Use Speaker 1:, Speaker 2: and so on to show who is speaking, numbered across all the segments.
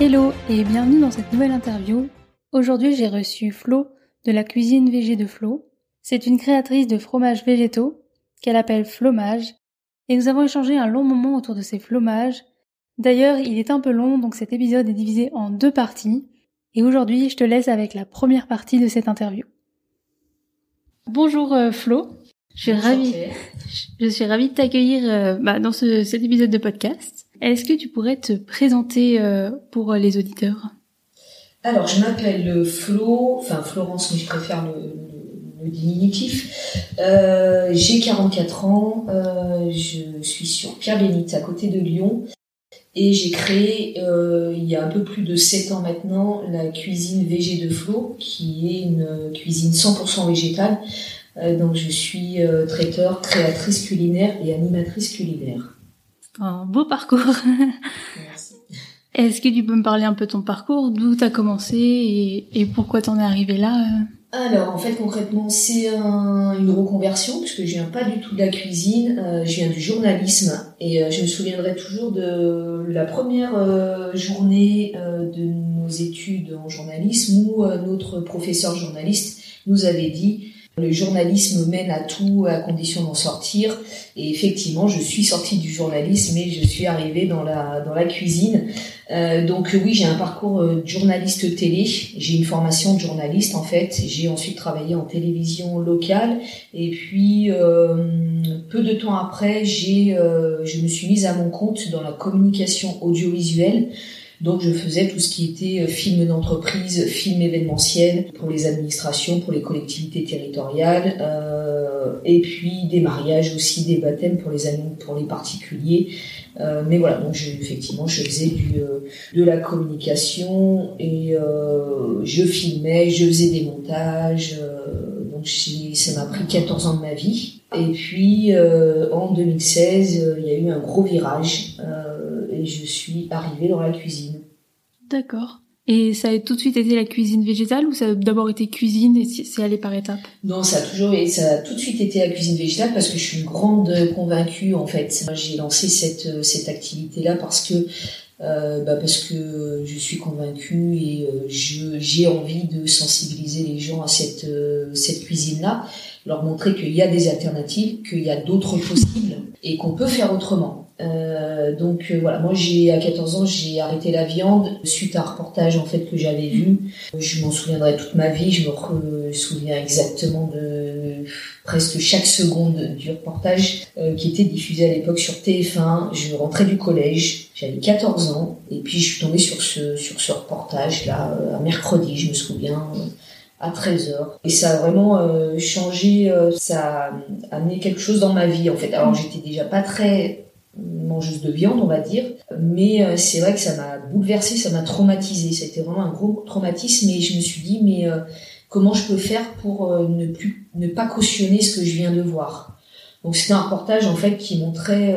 Speaker 1: Hello et bienvenue dans cette nouvelle interview. Aujourd'hui j'ai reçu Flo de la cuisine végé de Flo. C'est une créatrice de fromages végétaux qu'elle appelle Flomage et nous avons échangé un long moment autour de ces fromages. D'ailleurs il est un peu long donc cet épisode est divisé en deux parties et aujourd'hui je te laisse avec la première partie de cette interview. Bonjour euh, Flo, je suis ravie, je suis ravie de t'accueillir euh, bah, dans ce, cet épisode de podcast. Est-ce que tu pourrais te présenter euh, pour les auditeurs?
Speaker 2: Alors, je m'appelle Flo, enfin Florence, mais je préfère le, diminutif. Euh, j'ai 44 ans, euh, je suis sur Pierre-Bénite, à côté de Lyon. Et j'ai créé, il y a un peu plus de 7 ans maintenant, la cuisine VG de Flo, qui est une cuisine 100% végétale. donc je suis traiteur, créatrice culinaire et animatrice culinaire
Speaker 1: un beau parcours. Merci. Est-ce que tu peux me parler un peu de ton parcours, d'où tu as commencé et, et pourquoi t'en es arrivé là euh
Speaker 2: alors en fait concrètement c'est un, une reconversion puisque je viens pas du tout de la cuisine, euh, je viens du journalisme et euh, je me souviendrai toujours de la première journée de nos études en journalisme où notre professeur journaliste nous avait dit le journalisme mène à tout à condition d'en sortir. Et effectivement, je suis sortie du journalisme et je suis arrivée dans la, dans la cuisine. Euh, donc oui, j'ai un parcours euh, de journaliste télé. J'ai une formation de journaliste en fait. J'ai ensuite travaillé en télévision locale. Et puis euh, peu de temps après, j'ai, je me suis mise à mon compte dans la communication audiovisuelle. Donc je faisais tout ce qui était euh, film d'entreprise, film événementiel pour les administrations, pour les collectivités territoriales, euh, et puis des mariages aussi, des baptêmes pour les pour les particuliers. Euh, mais voilà, donc effectivement, je faisais du, de la communication et je filmais, je faisais des montages. Donc ça m'a pris 14 ans de ma vie. Et puis en 2016, il y a eu un gros virage et je suis arrivée dans la cuisine.
Speaker 1: D'accord. Et ça a tout de suite été la cuisine végétale ou ça a d'abord été cuisine et c'est allé par étapes?
Speaker 2: Non, ça a toujours ça a tout de suite été la cuisine végétale parce que je suis une grande convaincue en fait. J'ai lancé cette cette activité là parce que euh, bah parce que je suis convaincue et euh, j'ai envie de sensibiliser les gens à cette euh, cette cuisine là, leur montrer qu'il y a des alternatives, qu'il y a d'autres possibles et qu'on peut faire autrement. Euh, donc euh, voilà, moi j'ai à 14 ans j'ai arrêté la viande suite à un reportage en fait que j'avais vu. Je m'en souviendrai toute ma vie. Je me souviens exactement de presque chaque seconde du reportage euh, qui était diffusé à l'époque sur TF1. Je rentrais du collège, j'avais 14 ans et puis je suis tombée sur ce sur ce reportage là un mercredi, je me souviens à 13h. Et ça a vraiment changé, ça a amené quelque chose dans ma vie en fait. Alors j'étais déjà pas très mangeuse de viande, on va dire. Mais euh, c'est vrai que ça m'a bouleversée, ça m'a traumatisée. C'était vraiment un gros traumatisme et je me suis dit, mais euh, comment je peux faire pour euh, ne plus, ne pas cautionner ce que je viens de voir? Donc c'était un reportage en fait qui montrait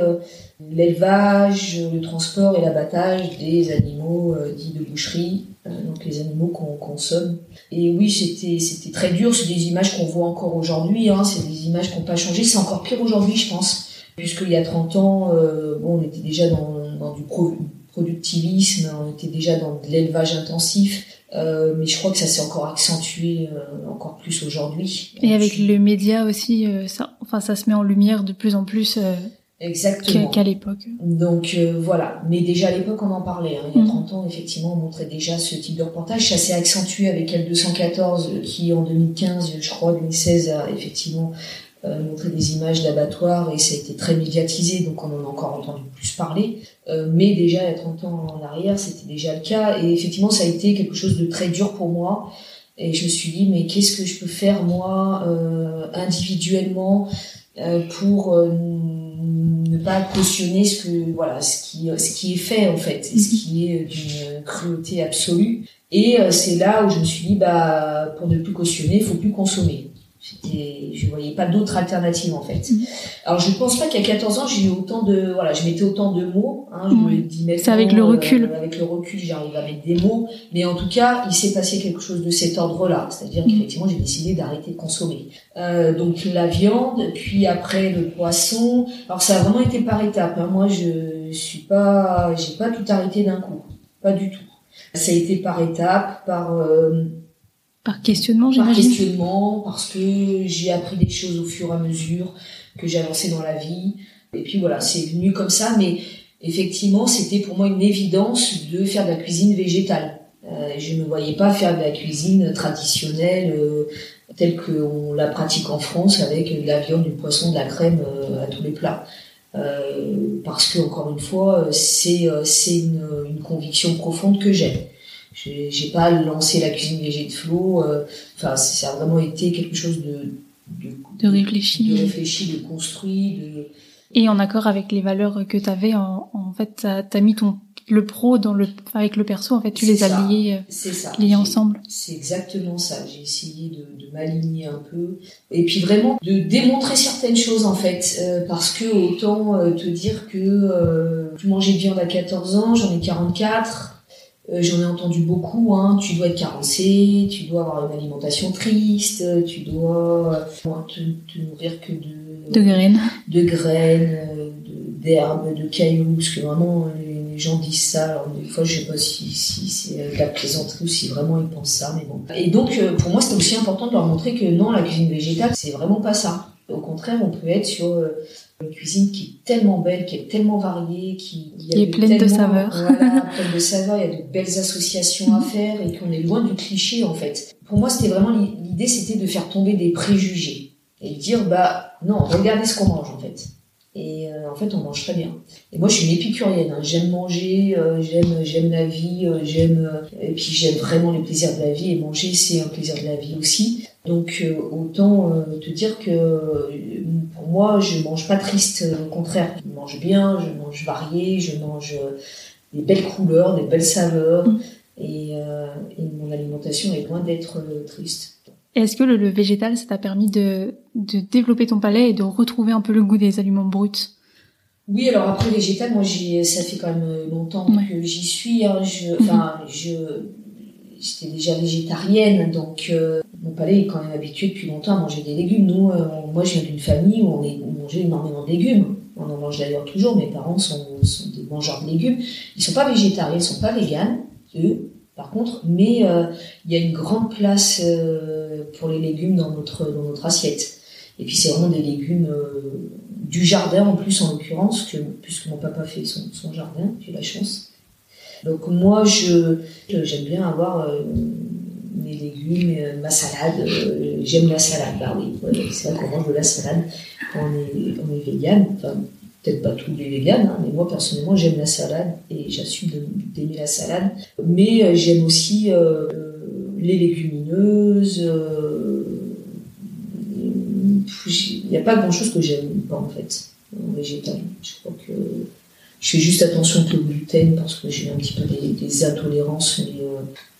Speaker 2: l'élevage, le transport et l'abattage des animaux dits de boucherie, donc les animaux qu'on consomme. Et oui, c'était c'était très dur. C'est des images qu'on voit encore aujourd'hui. Hein, c'est des images qui n'ont pas changé. C'est encore pire aujourd'hui, je pense puisqu'il y a 30 ans, euh, bon, on était déjà dans, dans du productivisme, on était déjà dans de l'élevage intensif, euh, mais je crois que ça s'est encore accentué euh, encore plus aujourd'hui.
Speaker 1: Et avec le média aussi, ça, enfin, ça se met en lumière de plus en plus.
Speaker 2: Exactement.
Speaker 1: Qu'à l'époque.
Speaker 2: Donc voilà, mais déjà à l'époque on en parlait. Hein. Il y a 30 mm. ans, effectivement, on montrait déjà ce type de reportage. Ça s'est accentué avec L214 qui en 2015, je crois, 2016, a effectivement euh, montrer des images d'abattoirs et ça a été très médiatisé, donc on en a encore entendu plus parler. Euh, mais déjà, il y a 30 ans en arrière, c'était déjà le cas. Et effectivement, ça a été quelque chose de très dur pour moi. Et je me suis dit, mais qu'est-ce que je peux faire, moi, euh, individuellement, pour ne pas cautionner ce que voilà ce qui ce qui est fait en fait, ce qui est d'une cruauté absolue. Et c'est là où je me suis dit bah pour ne plus cautionner, il faut plus consommer. Je voyais pas d'autre alternative en fait. Mm. Alors je pense pas qu'à 14 ans j'ai eu autant de voilà, je mettais autant de mots. Hein, je
Speaker 1: me dis C'est avec le recul.
Speaker 2: Euh, avec le recul, j'arrive à mettre des mots. Mais en tout cas, il s'est passé quelque chose de cet ordre-là. C'est-à-dire mm. qu'effectivement, j'ai décidé d'arrêter de consommer. Euh, donc la viande, puis après le poisson. Alors ça a vraiment été par étapes. Hein. Moi, je suis pas, j'ai pas tout arrêté d'un coup, pas du tout. Ça a été par étapes, par euh,
Speaker 1: par questionnement,
Speaker 2: j'imagine. Par questionnement, parce que j'ai appris des choses au fur et à mesure que j'ai avancé dans la vie. Et puis voilà, c'est venu comme ça, mais effectivement, c'était pour moi une évidence de faire de la cuisine végétale. Euh, je ne voyais pas faire de la cuisine traditionnelle euh, telle qu'on la pratique en France avec de la viande, du poisson, de la crème euh, à tous les plats. Euh, parce que encore une fois, c'est c'est une, une conviction profonde que j'ai. J'ai pas lancé la cuisine végé de Flo. Euh, enfin, ça a vraiment été quelque chose de
Speaker 1: de, de réfléchi,
Speaker 2: de réfléchi, de construit, de
Speaker 1: et en accord avec les valeurs que tu avais en, en fait t'as as mis ton le pro dans le avec le perso en fait tu les as liés euh, liés ensemble.
Speaker 2: C'est exactement ça. J'ai essayé de, de m'aligner un peu. Et puis vraiment de démontrer certaines choses en fait. Euh, parce que autant te dire que euh, tu mangeais de viande à 14 ans j'en ai 44 euh, j'en ai entendu beaucoup, hein. tu dois être carencé, tu dois avoir une alimentation triste, tu dois euh, te, te nourrir que de,
Speaker 1: de graines,
Speaker 2: de graines, d'herbes, de, cailloux, parce que vraiment les, gens disent ça. Alors des fois, je sais pas si, si c'est de la plaisanterie ou si vraiment ils pensent ça, mais bon. Et donc euh, pour moi, c'était aussi important de leur montrer que non, la cuisine végétale, c'est vraiment pas ça. Au contraire, on peut être sur une cuisine qui est tellement belle, qui est tellement variée, qui
Speaker 1: y a pleine de saveurs.
Speaker 2: Voilà, pleine de saveurs, il y a de belles associations à faire et qu'on est loin du cliché en fait. Pour moi, c'était vraiment l'idée, c'était de faire tomber des préjugés et de dire bah non, regardez ce qu'on mange en fait. Et euh, en fait, on mange très bien. Et moi, je suis une épicurienne. Hein. J'aime manger, euh, j'aime, j'aime la vie, euh, j'aime, et puis j'aime vraiment les plaisirs de la vie. Et manger, c'est un plaisir de la vie aussi. Donc, autant te dire que pour moi, je mange pas triste. Au contraire, je mange bien, je mange varié, je mange des belles couleurs, des belles saveurs. Mm. Et, et mon alimentation est loin d'être triste.
Speaker 1: Est-ce que le, végétal, ça t'a permis de, de, développer ton palais et de retrouver un peu le goût des aliments bruts?
Speaker 2: Oui, alors après végétal, moi, ça fait quand même longtemps que j'y suis. Hein. Je, j'étais déjà végétarienne, donc euh, mon palais est quand même habitué depuis longtemps à manger des légumes. Nous, euh, moi, je viens d'une famille où on, mangeait énormément de légumes. On en mange d'ailleurs toujours. Mes parents sont, sont des mangeurs de légumes. Ils sont pas végétariens, ils sont pas véganes, eux par contre, mais euh, il y a une grande place euh, pour les légumes dans notre assiette. Et puis c'est vraiment des légumes du jardin en plus en l'occurrence, que puisque mon papa fait son, jardin, j'ai la chance. Donc moi j'aime bien avoir mes légumes, ma salade. j'aime la salade, bah oui, c'est vrai qu'on mange de la salade quand on est peut-être pas tous les véganes, hein, mais moi personnellement j'aime la salade et j'assume d'aimer la salade. Mais euh, j'aime aussi euh, les légumineuses. Euh, il n'y a pas grand-chose que j'aime pas en fait en végétal. Je crois que je fais juste attention le gluten parce que j'ai un petit peu des, intolérances,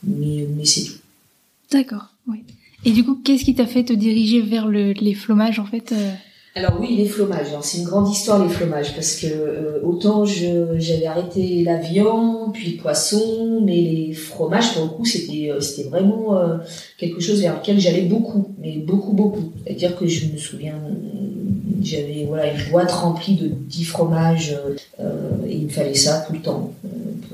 Speaker 2: mais, c'est tout.
Speaker 1: D'accord, oui. Et du coup, qu'est-ce qui t'a fait te diriger vers les fromages en fait
Speaker 2: alors oui, les fromages. C'est une grande histoire les fromages parce que euh, autant j'avais arrêté la viande, puis le poisson, mais les fromages pour le coup c'était euh, c'était vraiment euh, quelque chose vers lequel j'allais beaucoup, mais beaucoup beaucoup. C'est-à-dire que je me souviens, j'avais voilà une boîte remplie de 10 fromages et il me fallait ça tout le temps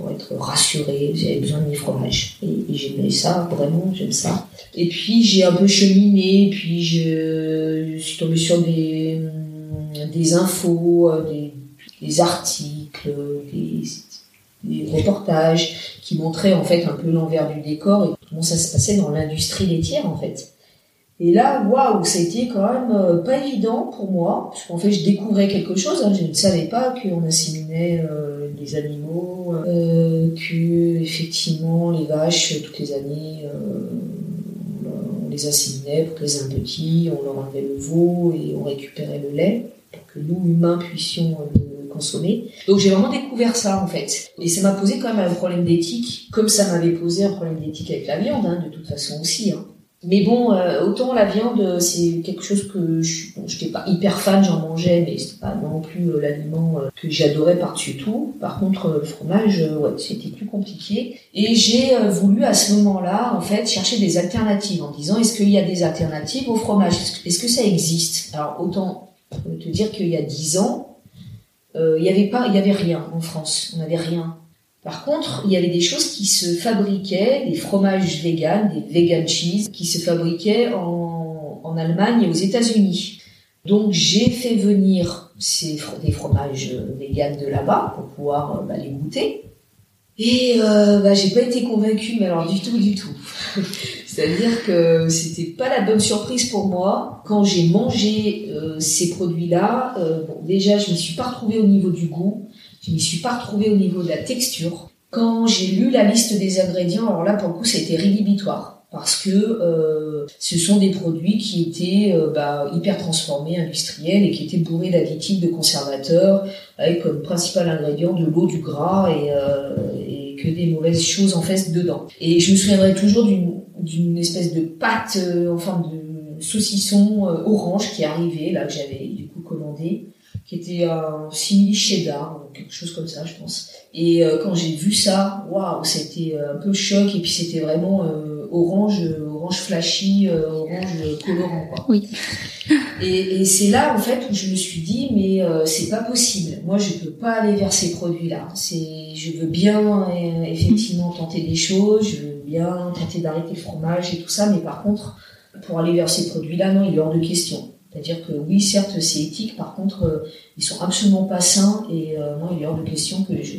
Speaker 2: pour être rassurée. J'avais besoin de mes fromages et, j'aimais ça vraiment, j'aime ça. Et puis j'ai un peu cheminé, puis je, suis tombée sur des des, infos, euh, des, articles, des, reportages qui montraient en fait un peu l'envers du décor et comment ça se passait dans l'industrie laitière en fait. Et là, waouh, ça a été quand même euh, pas évident pour moi, parce qu'en fait, je découvrais quelque chose. Hein. Je ne savais pas qu'on assimilait euh, des animaux, que effectivement les vaches toutes les années on les assimilait pour qu'ils aient on leur enlevait le veau et on récupérait le lait pour que nous humains puissions le consommer. Donc j'ai vraiment découvert ça en fait. Et ça m'a posé quand même un problème d'éthique, comme ça m'avait posé un problème d'éthique avec la viande, hein, de toute façon aussi. Hein. Mais bon, euh, autant la viande, c'est quelque chose que je bon, n'étais pas hyper fan, j'en mangeais, mais c'est pas non plus euh, l'aliment euh, que j'adorais par-dessus tout. Par contre, le fromage, ouais, c'était plus compliqué. Et j'ai voulu à ce moment-là, en fait, chercher des alternatives en disant est-ce qu'il y a des alternatives au fromage? Est-ce que ça existe? Alors autant te dire qu'il y a dix ans, il y avait pas, il y avait rien en France. On n'avait rien. Par contre, il y avait des choses qui se fabriquaient, des fromages vegan, des vegan cheese, qui se fabriquaient en, en Allemagne et aux États-Unis. Donc j'ai fait venir ces, des fromages vegan de là-bas pour pouvoir euh, bah, les goûter. Et euh, bah, j'ai pas été convaincue, mais alors du tout, du tout. C'est-à-dire que c'était pas la bonne surprise pour moi quand j'ai mangé euh, ces produits-là. Euh, bon, déjà, je me suis pas retrouvée au niveau du goût. Je m'y suis pas retrouvée au niveau de la texture. Quand j'ai lu la liste des ingrédients, alors là, pour le coup, été rédhibitoire. Parce que euh, ce sont des produits qui étaient euh, bah, hyper transformés, industriels, et qui étaient bourrés d'additifs, de conservateurs, avec comme principal ingrédient de l'eau, du gras et, euh, et, que des mauvaises choses en fait dedans. Et je me souviendrai toujours d'une espèce de pâte euh, en forme de saucisson euh, orange qui arrivait, là, que j'avais du coup commandé qui était un simili cheddar, quelque chose comme ça, je pense. Et euh, quand j'ai vu ça, waouh, c'était euh, un peu choc et puis c'était vraiment euh, orange, orange flashy, orange colorant, quoi.
Speaker 1: Oui.
Speaker 2: Et, et c'est là en fait où je me suis dit mais c'est pas possible. Moi je peux pas aller vers ces produits-là. C'est, je veux bien effectivement tenter des choses, je veux bien tenter d'arrêter le fromage et tout ça, mais par contre pour aller vers ces produits-là, non, il est hors de question. C'est-à-dire que oui, certes, c'est éthique, par contre, euh, ils sont absolument pas sains et euh, moi, il est hors de question que je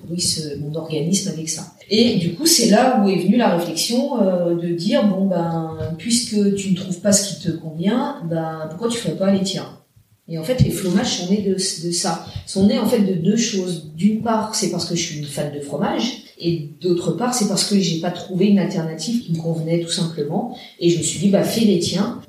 Speaker 2: pourrisse mon organisme avec ça. Et du coup, c'est là où est venue la réflexion euh, de dire bon ben, puisque tu ne trouves pas ce qui te convient, ben pourquoi tu ferais pas les tiens? Et en fait, les fromages sont nés de, de ça. Sont nés en fait de deux choses. D'une part, c'est parce que je suis une fan de fromage. Et d'autre part, c'est parce que j'ai pas trouvé une alternative qui me convenait tout simplement. Et je me suis dit, bah, fais les tiens.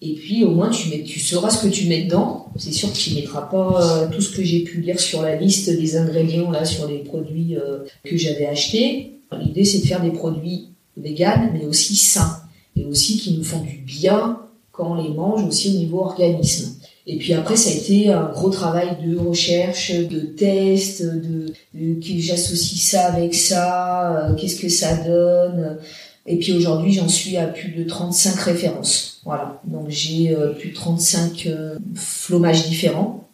Speaker 2: Et puis au moins tu, mets, tu sauras ce que tu mets dedans. C'est sûr que tu mettras pas euh, tout ce que j'ai pu lire sur la liste des ingrédients là sur les produits euh, que j'avais achetés. L'idée c'est de faire des produits véganes mais aussi sains et aussi qui nous font du bien quand on les mange aussi au niveau organisme. Et puis après, ça a été un gros travail de recherche, de test, de, de que j'associe ça avec ça, euh, qu'est-ce que ça donne. Et puis aujourd'hui, j'en suis à plus de 35 références. Voilà. Donc j'ai euh, plus de 35 euh, flomages différents.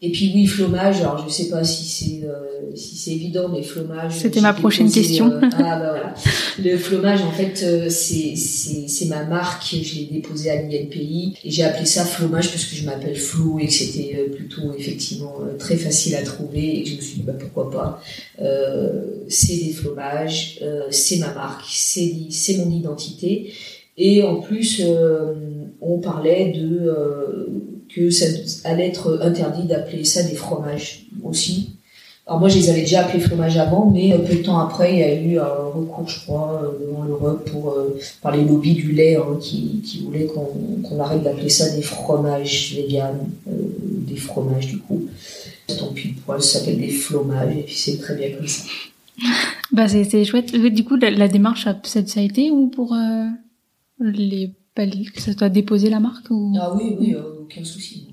Speaker 2: Et puis oui, flomage, alors je sais pas si c'est euh, si c'est évident, mais flomage.
Speaker 1: C'était ma prochaine question.
Speaker 2: ah bah voilà. Le flomage, en fait, c'est c'est c'est ma marque. Je l'ai déposé à l'INPI et j'ai appelé ça flomage parce que je m'appelle Flo et que c'était plutôt effectivement très facile à trouver et que je me suis dit bah pourquoi pas. c'est des flomages, c'est ma marque, c'est c'est mon identité. Et en plus, on parlait de que ça allait être interdit d'appeler ça des fromages aussi. Alors moi, je les avais déjà appelés fromages avant, mais peu de temps après, il y a eu un recours, je crois, euh, devant l'Europe pour euh, par les lobbies du lait hein, qui, qui voulaient qu'on arrête d'appeler ça des fromages véganes, euh, des fromages du coup. Tant pis pour ça s'appelle des fromages et puis c'est très bien comme ça.
Speaker 1: Bah c'est chouette. Du coup, la, démarche, ça, ça a été ou pour les que ça soit déposé la marque ou...
Speaker 2: Ah oui, oui, euh, aucun souci.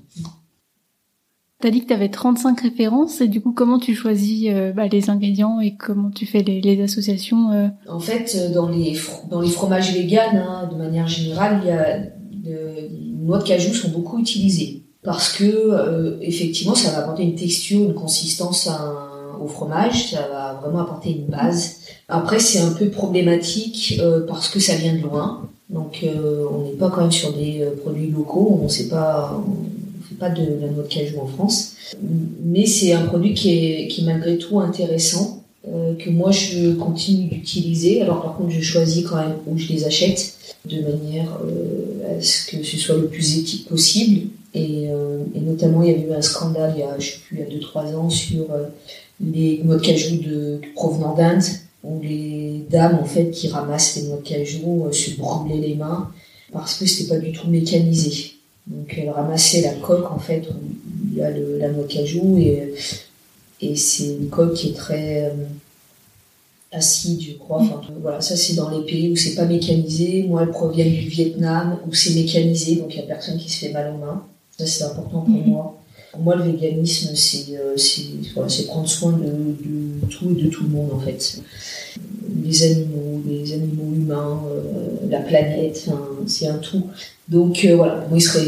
Speaker 1: T'as dit que tu avais 35 références et du coup comment tu choisis euh, bah, les ingrédients et comment tu fais les, associations euh?
Speaker 2: En fait, dans les dans les fromages véganes, hein, de manière générale, il y a les noix de cajou sont beaucoup utilisées parce que effectivement, ça va apporter une texture, une consistance au fromage, ça va vraiment apporter une base. Après, c'est un peu problématique parce que ça vient de loin. Donc euh, on n'est pas quand même sur des euh, produits locaux, on on fait pas de la noix de cajou en France, mais c'est un produit qui est, qui malgré tout intéressant, euh, que moi je continue d'utiliser. Alors par contre je choisis quand même où je les achète, de manière à ce que ce soit le plus éthique possible. Et, notamment il y a eu un scandale il y a 2-3 ans sur les noix de cajou de, provenant d'Inde où les dames en fait qui ramassent les noix de cajou euh, se brûlaient les mains parce que c'était pas du tout mécanisé. Donc elle ramassait la coque en fait où il y a le, la noix de cajou et, et c'est une coque qui est très euh, acide, je crois. Enfin, voilà, ça c'est dans les pays où c'est pas mécanisé. Moi, elles proviennent du Vietnam où c'est mécanisé, donc il y a personne qui se fait mal aux mains. Ça c'est important pour
Speaker 1: Mhm.
Speaker 2: moi. Pour moi, le véganisme, c'est euh, voilà, prendre soin de, tout et de tout le monde en fait. Les animaux, les animaux humains, euh, la planète, c'est un tout. Donc euh, voilà, moi, il serait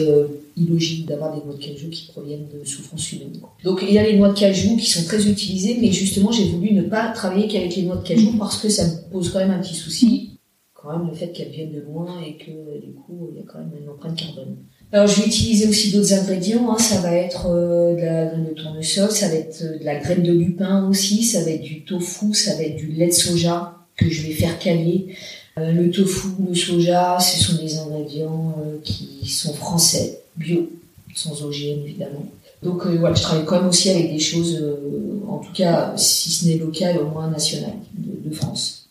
Speaker 2: illogique d'avoir des noix de cajou qui proviennent de souffrances humaines. Donc il y a les noix de cajou qui sont très utilisées, mais justement, j'ai voulu ne pas travailler qu'avec les noix de cajou parce que ça me pose quand même un petit souci, quand même le fait qu'elles viennent de loin et que du coup, il y a quand même une empreinte carbone. Alors je vais utiliser aussi d'autres ingrédients, hein. ça va être euh, de la graine de tournesol, ça va être euh, de la graine de lupin aussi, ça va être du tofu, ça va être du lait de soja que je vais faire caler. Euh, le tofu, le soja, ce sont des ingrédients qui sont français, bio, sans OGM évidemment. Donc voilà, je travaille quand même aussi avec des choses, en tout cas, si ce n'est local, au moins national, de France.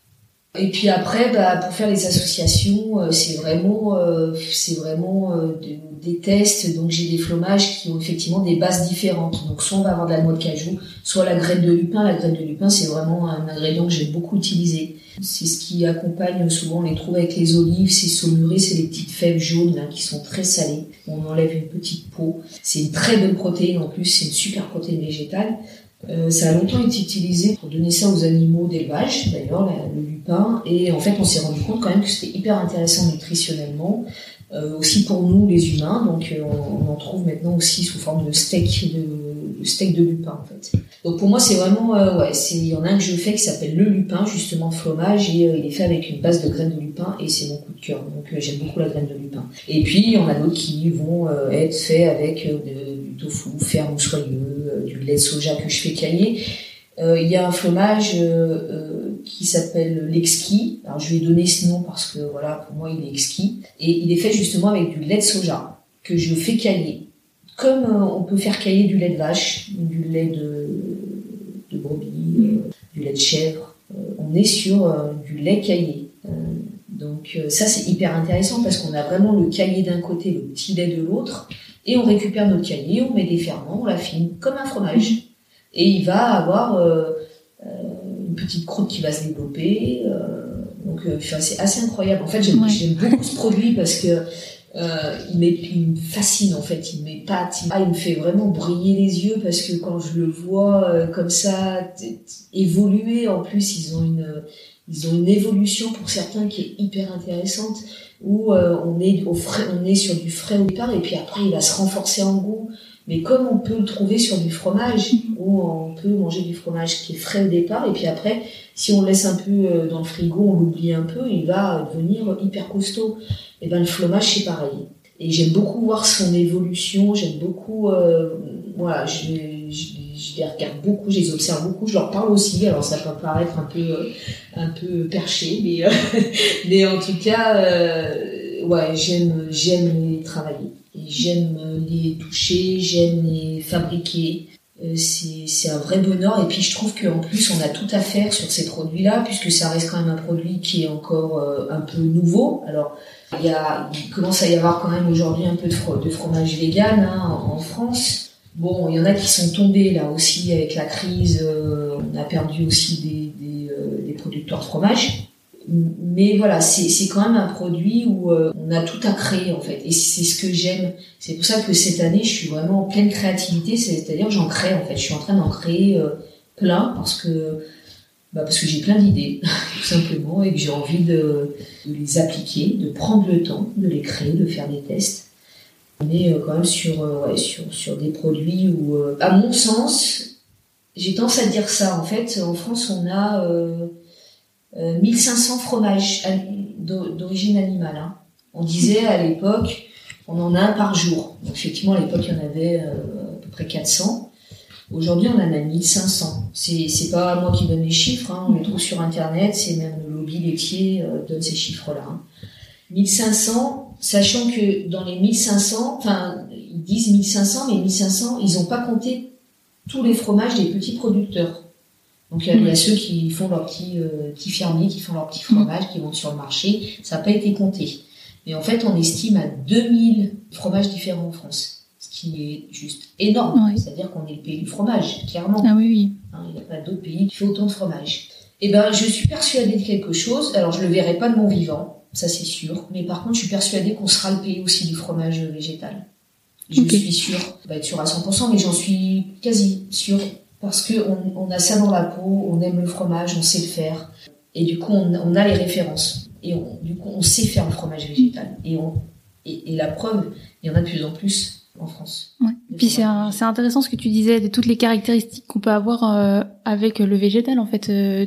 Speaker 2: Et puis après, bah, pour faire les associations, euh, c'est vraiment, euh, c'est vraiment euh, de- des tests. Donc j'ai des fromages qui ont effectivement des bases différentes. Donc soit on va avoir de la noix de cajou, soit la graine de lupin. La graine de lupin, c'est vraiment un ingrédient que j'aime beaucoup utiliser. C'est ce qui accompagne souvent, on les trouve avec les olives, c'est saumuré, c'est les petites fèves jaunes là, qui sont très salées. On enlève une petite peau. C'est une très bonne protéine en plus, c'est une super protéine végétale. Euh, ça a longtemps été utilisé pour donner ça aux animaux d'élevage, d'ailleurs, le lupin. Et en fait, on s'est rendu compte quand même que c'était hyper intéressant nutritionnellement, euh, aussi pour nous, les humains. Donc, euh, on, en trouve maintenant aussi sous forme de steak de, steak de lupin, en fait. Donc, pour moi, c'est vraiment, ouais, il y en a un que je fais qui s'appelle le lupin, justement, fromage, et il est fait avec une base de graines de lupin, et c'est mon coup de cœur. Donc, j'aime beaucoup la graine de lupin. Et puis, il y en a d'autres qui vont être faits avec du tofu ferme ou soyeux, lait de soja que je fais cailler. Euh, Il y a un fromage euh, euh, qui s'appelle l'exquis. Alors je ai donné ce nom parce que voilà, pour moi il est exquis. Et il est fait justement avec du lait de soja que je fais cailler. Comme on peut faire cailler du lait de vache, du lait de, de brebis, du lait de chèvre. On est sur du lait caillé. Donc ça c'est hyper intéressant parce qu'on a vraiment le caillé d'un côté, le petit lait de l'autre. Et on récupère notre caillé, on met des ferments, on l'affine comme un fromage. Et il va avoir euh, euh, une petite croûte qui va se développer. euh, donc enfin, c'est assez incroyable. En fait, j'aime
Speaker 1: Ouais.
Speaker 2: beaucoup ce produit parce que euh, il, il me fascine en fait. Il m'épate. Il, ah, il me fait vraiment briller les yeux parce que quand je le vois euh, comme ça évoluer, en plus ils ont une ils ont une évolution pour certains qui est hyper intéressante où euh, on est au frais, on est sur du frais au départ et puis après il va se renforcer en goût. Mais comme on peut le trouver sur du fromage, où on peut manger du fromage qui est frais au départ, et puis après, si on le laisse un peu euh, dans le frigo, on l'oublie un peu, il va devenir hyper costaud. Et ben le fromage c'est pareil. Et j'aime beaucoup voir son évolution, j'aime beaucoup, euh, voilà, je, je, je les regarde beaucoup, je les observe beaucoup, je leur parle aussi. Alors ça peut paraître un peu, euh, un peu perché, mais, euh, mais en tout cas, euh, ouais, j'aime, j'aime les travailler. J'aime les toucher, j'aime les fabriquer. C'est un vrai bonheur et puis je trouve qu'en plus on a tout à faire sur ces produits-là puisque ça reste quand même un produit qui est encore un peu nouveau. Alors il, y a, commence à y avoir quand même aujourd'hui un peu de, fro- de fromage vegan hein, en France. Bon, il y en a qui sont tombés là aussi avec la crise. euh, on a perdu aussi des, des, euh, des producteurs de fromage. Mais voilà, c'est quand même un produit où euh, on a tout à créer en fait. Et c'est ce que j'aime. C'est pour ça que cette année, je suis vraiment en pleine créativité. C'est-à-dire j'en crée en fait. Je suis en train d'en créer euh, plein parce que bah parce que j'ai plein d'idées tout simplement et que j'ai envie de, de les appliquer, de prendre le temps de les créer, de faire des tests. On est euh, quand même sur euh, ouais, sur sur des produits où, euh, à mon sens, j'ai tendance à dire ça. En fait, en France, on a euh, euh, 1500 fromages d'origine animale. hein. On disait à l'époque, on en a un par jour. Effectivement, à l'époque, il y en avait à peu près 400. Aujourd'hui, on en a 1500. C'est c'est pas moi qui donne les chiffres, hein, on les trouve sur Internet, c'est même le lobby laitier euh, donne ces chiffres-là. hein. 1500, sachant que dans les 1500, enfin, ils disent 1500, mais 1500, ils n'ont pas compté tous les fromages des petits producteurs. Donc il y a, il y a ceux qui font leurs petits, euh, petits fermiers, qui font leurs petits fromages, qui vont sur le marché. Ça n'a pas été compté. Mais en fait, on estime à 2000 fromages différents en France, ce qui est juste énorme. C'est-à-dire qu'on est le pays du fromage, clairement.
Speaker 1: Ah oui, oui.
Speaker 2: Hein, il n'y a pas d'autre pays qui fait autant de fromage. Eh ben, je suis persuadée de quelque chose. Alors, je le verrai pas de mon vivant, ça c'est sûr. Mais par contre, je suis persuadée qu'on sera le pays aussi du fromage végétal. Je suis sûre, pas être sûre à 100%, mais j'en suis quasi sûre. Parce que on, a ça dans la peau, on aime le fromage, on sait le faire. Et du coup, on, a les références. Et du coup, on sait faire le fromage végétal. Et, on, et, la preuve, il y en a de plus en plus en France.
Speaker 1: Ouais. Puis c'est intéressant ce que tu disais de toutes les caractéristiques qu'on peut avoir euh, avec le végétal. En fait, euh,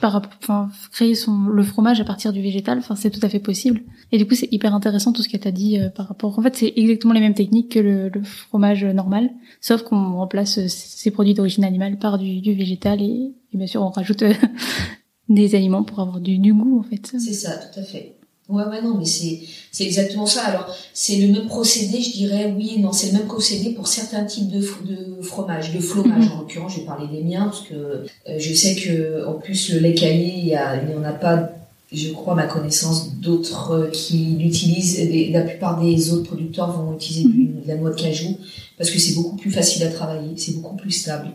Speaker 1: par enfin créer son le fromage à partir du végétal enfin c'est tout à fait possible. Et du coup c'est hyper intéressant tout ce qu'elle t'a dit euh, par rapport en fait c'est exactement les mêmes techniques que le, le fromage normal sauf qu'on remplace euh, ces produits d'origine animale par du, du végétal et, et, bien sûr on rajoute euh, des aliments pour avoir du, du goût en fait.
Speaker 2: C'est ça tout à fait Ouais, ouais, non, mais c'est, c'est exactement ça. Alors, c'est le même procédé, je dirais, oui et non, c'est le même procédé pour certains types de, de fromage, de fromage mhm. en l'occurrence, je vais parler des miens, parce que euh, je sais que, en plus, le lait caillé, il n'y en a pas, je crois, à ma connaissance, d'autres euh, qui l'utilisent. La plupart des autres producteurs vont utiliser de la noix de cajou, parce que c'est beaucoup plus facile à travailler, c'est beaucoup plus stable.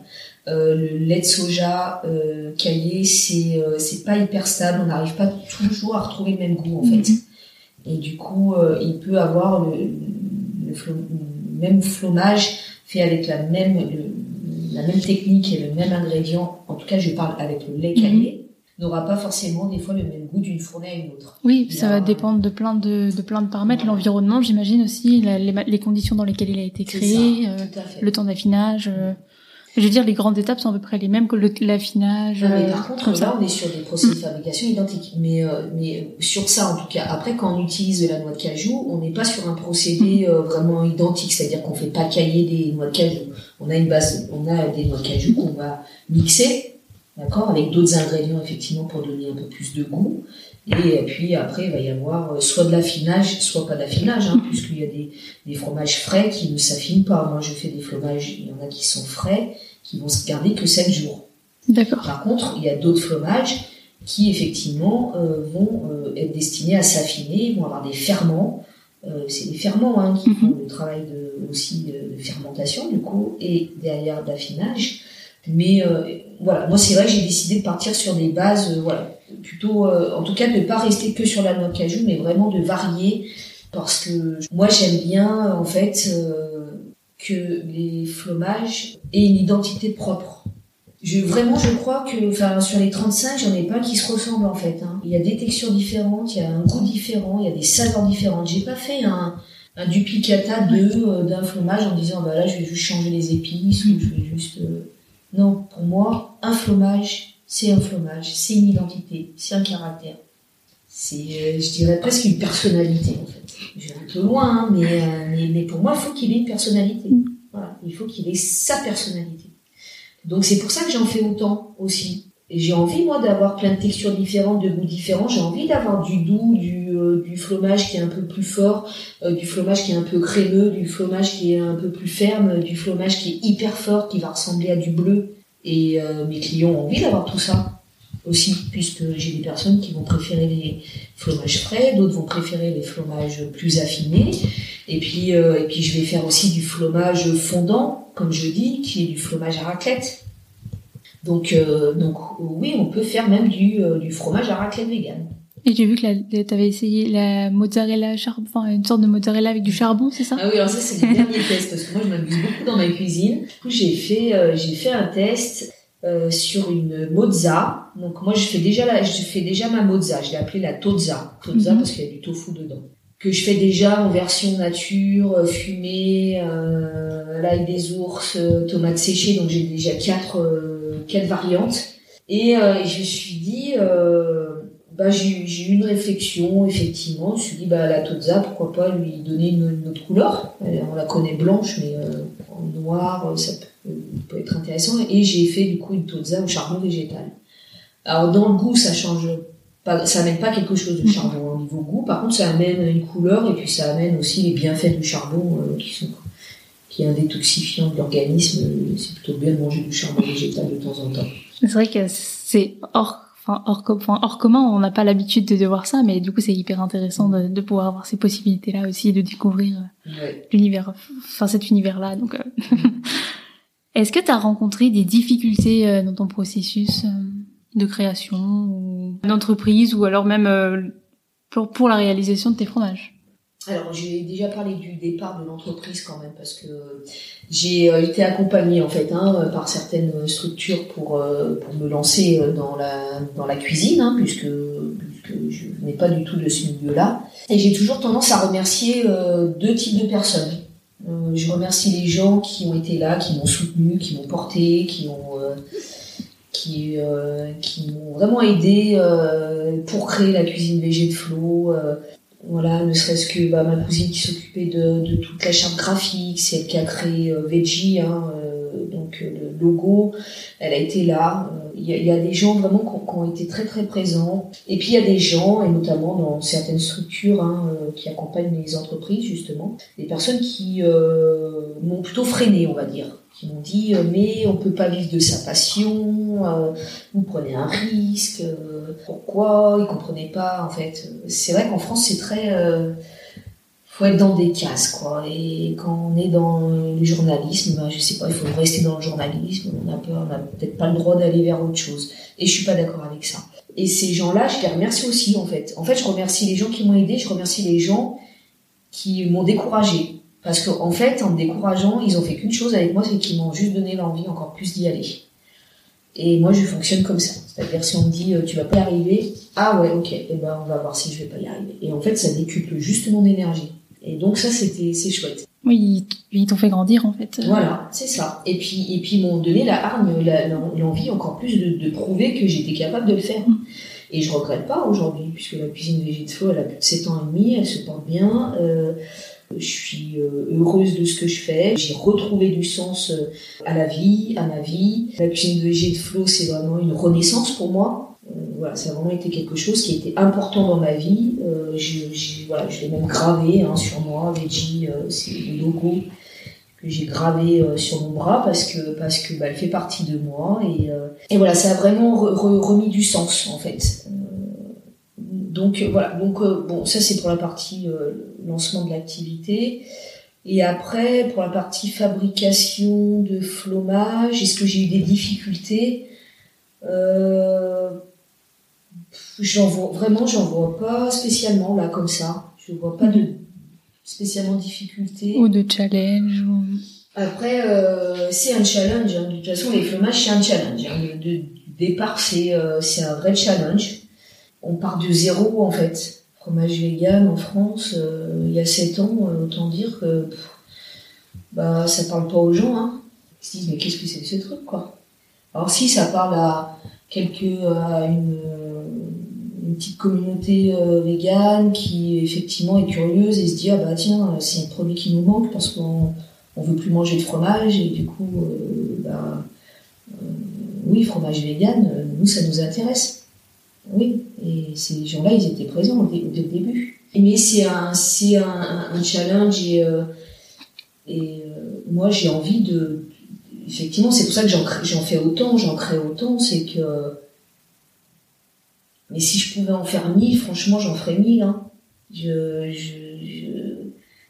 Speaker 2: Euh, le lait de soja euh, caillé, c'est euh, c'est pas hyper stable. On n'arrive pas toujours à retrouver le même goût en fait. Mhm. Et du coup, euh, il peut avoir le, le, même fromage fait avec la même la même technique et le même ingrédient. En tout cas, je parle avec le lait mhm. caillé. n'aura pas forcément des fois le même goût d'une fournée à une autre.
Speaker 1: Oui, ça va dépendre de plein de, de plein de paramètres, l'environnement, j'imagine aussi, les, les, conditions dans lesquelles il a été créé, le temps d'affinage. Je veux dire, les grandes étapes sont à peu près les mêmes que l'affinage.
Speaker 2: mais euh, par contre, là, on est sur des procédés de fabrication identiques. Mais, euh, mais sur ça, en tout cas, après, quand on utilise de la noix de cajou, on n'est pas sur un procédé euh, vraiment identique. C'est-à-dire qu'on fait pas cailler des noix de cajou. On a une base, on a des noix de cajou qu'on va mixer, d'accord, avec d'autres ingrédients, effectivement, pour donner un peu plus de goût. Et puis après, il va y avoir soit de l'affinage, soit pas d'affinage, hein, puisqu'il y a des, des, fromages frais qui ne s'affinent pas. Moi, je fais des fromages, il y en a qui sont frais, qui vont se garder que 7 jours.
Speaker 1: D'accord.
Speaker 2: Par contre, il y a d'autres fromages qui effectivement euh, vont euh, être destinés à s'affiner, vont avoir des ferments. Euh, c'est des ferments hein, qui mhm. font le travail de, aussi de, fermentation du coup et derrière d'affinage. Mais voilà, moi c'est vrai que j'ai décidé de partir sur des bases, voilà, plutôt, en tout cas ne pas rester que sur la noix de cajou, mais vraiment de varier parce que moi j'aime bien en fait que les fromages aient une identité propre. Je, vraiment, je crois que, enfin, sur les 35, j'en ai pas qui se ressemblent en fait. Hein. Il y a des textures différentes, il y a un goût différent, il y a des saveurs différentes. J'ai pas fait un, un duplicata de euh, d'un fromage en disant bah là je vais juste changer les épices ou je vais juste. Euh, non, pour moi, un fromage, c'est un fromage, c'est une identité, c'est un caractère. C'est, euh, je dirais presque une personnalité en fait je vais un peu loin, hein, euh, mais, mais, pour moi, il faut qu'il ait une personnalité. Voilà, il faut qu'il ait sa personnalité. Donc c'est pour ça que j'en fais autant aussi. Et j'ai envie, moi, d'avoir plein de textures différentes, de goûts différents. J'ai envie d'avoir du doux, du, euh, du fromage qui est un peu plus fort, euh, du fromage qui est un peu crémeux, du fromage qui est un peu plus ferme, du fromage qui est hyper fort, qui va ressembler à du bleu. Et mes clients ont envie d'avoir tout ça aussi, puisque j'ai des personnes qui vont préférer les fromages frais, d'autres vont préférer les fromages plus affinés, et puis, euh, je vais faire aussi du fromage fondant, comme je dis, qui est du fromage à raclette. Donc, euh, donc oui, on peut faire même du, euh, du fromage à raclette vegan.
Speaker 1: Et j'ai vu que tu avais essayé la mozzarella charbon, enfin une sorte de mozzarella avec du charbon, c'est ça?
Speaker 2: Ah oui, alors ça c'est le dernier test parce que moi je m'amuse beaucoup dans ma cuisine. Du coup j'ai fait j'ai fait un test euh, sur une mozza. Donc moi je fais déjà la, je fais déjà ma mozza. Je l'ai appelée la tozza, tozza mhm. parce qu'il y a du tofu dedans. Que je fais déjà en version nature, euh, fumée, euh, l'ail des ours, euh, tomates séchées. Donc j'ai déjà quatre quatre variantes. Et je me suis dit, bah j'ai eu une réflexion effectivement. Je me suis dit bah la tozza pourquoi pas lui donner une, autre couleur? On la connaît blanche mais en noir ça peut peut être intéressant. Et j'ai fait du coup une tozza au charbon végétal. Alors dans le goût, ça change pas, ça amène pas quelque chose de charbon au niveau goût. Par contre, ça amène une couleur et puis ça amène aussi les bienfaits du charbon euh, qui sont qui est un détoxifiant de l'organisme. C'est plutôt bien de manger du charbon végétal de temps en temps.
Speaker 1: C'est vrai que c'est hors enfin, hors, enfin, hors commun. On n'a pas l'habitude de, voir ça, mais du coup, c'est hyper intéressant de, de, pouvoir avoir ces possibilités-là aussi, de découvrir l'univers, enfin cet univers-là. Donc, est-ce que tu as rencontré des difficultés dans ton processus de création ou d'entreprise, ou alors même pour, pour la réalisation de tes fromages?
Speaker 2: Alors, j'ai déjà parlé du départ de l'entreprise quand même, parce que j'ai euh, été accompagnée en fait hein, par certaines structures pour, euh, me lancer euh, dans la, dans la cuisine, hein, puisque, puisque je n'ai pas du tout de ce milieu-là. Et j'ai toujours tendance à remercier deux types de personnes. je remercie les gens qui ont été là, qui m'ont soutenu, qui m'ont porté, qui ont qui, qui m'ont vraiment aidé pour créer la cuisine végé de Flo voilà, ne serait-ce que bah, ma cousine qui s'occupait de, toute la charte graphique, c'est elle qui a créé euh, Veggie, hein, euh, donc euh, le logo, elle a été là. Il y, y, a des gens vraiment qui, ont été très très présents. Et puis il y a des gens, et notamment dans certaines structures hein, qui accompagnent les entreprises justement, des personnes qui m'ont plutôt freiné, on va dire qui m'ont dit euh, mais on peut pas vivre de sa passion, euh, vous prenez un risque, euh, pourquoi Ils comprenaient pas en fait. C'est vrai qu'en France c'est très faut être dans des cases quoi. Et quand on est dans le journalisme ben, je sais pas il faut rester dans le journalisme on a peur on a peut-être pas le droit d'aller vers autre chose. Et je suis pas d'accord avec ça. Et ces gens là je les remercie aussi en fait. En fait je remercie les gens qui m'ont aidé je remercie les gens qui m'ont découragé parce qu'en en fait, en me décourageant, ils ont fait qu'une chose avec moi, c'est qu'ils m'ont juste donné l'envie encore plus d'y aller. Et moi, je fonctionne comme ça. C'est-à-dire, si on me dit, euh, tu vas pas y arriver, ah ouais, ok, et eh ben, on va voir si je vais pas y arriver. Et en fait, ça décuple juste mon énergie. Et donc, ça, c'était, c'est chouette.
Speaker 1: Oui, ils t'ont fait grandir, en fait.
Speaker 2: Voilà, c'est ça. Et puis, et puis, ils m'ont donné la hargne, l'envie encore plus de, prouver que j'étais capable de le faire. Mm. Et je regrette pas aujourd'hui, puisque la cuisine végétale, elle a plus de 7 ans et demi, elle se porte bien. Euh, je suis euh, heureuse de ce que je fais. J'ai retrouvé du sens euh, à la vie, à ma vie. La cuisine de végé de Flo, c'est vraiment une renaissance pour moi. Euh, voilà, ça a vraiment été quelque chose qui était important dans ma vie. je, voilà, je l'ai même gravé hein, sur moi. Veggie, c'est le logo que j'ai gravé sur mon bras parce que parce que bah, elle fait partie de moi et, et voilà, ça a vraiment remis du sens en fait. Donc euh, voilà, donc euh, bon, ça c'est pour la partie euh, lancement de l'activité. Et après, pour la partie fabrication de flomage, est-ce que j'ai eu des difficultés? J'en vois vraiment, j'en vois pas spécialement là comme ça. Je vois pas de spécialement difficultés.
Speaker 1: Ou de challenge.
Speaker 2: Après, c'est un challenge. Hein. De toute façon, les fromages c'est un challenge. Hein. De, départ, c'est c'est un vrai challenge on part de zéro en fait. Fromage vegan en France, euh, il y a 7 ans, euh, autant dire que bah, ça parle pas aux gens. Hein. Ils se disent mais qu'est-ce que c'est que ce truc quoi? Alors si ça parle à quelques à une, petite communauté euh, végane qui effectivement est curieuse et se dit ah bah tiens c'est un produit qui nous manque parce qu'on on veut plus manger de fromage et du coup bah, oui fromage vegan nous ça nous intéresse oui, et ces gens-là, ils étaient présents dès, le début. Mais c'est un, c'est un, challenge et, euh, et euh, moi j'ai envie de. Effectivement, c'est pour ça que j'en, j'en fais autant, j'en crée autant, c'est que. Mais si je pouvais en faire mille, franchement, j'en ferais mille. Hein. Je, je,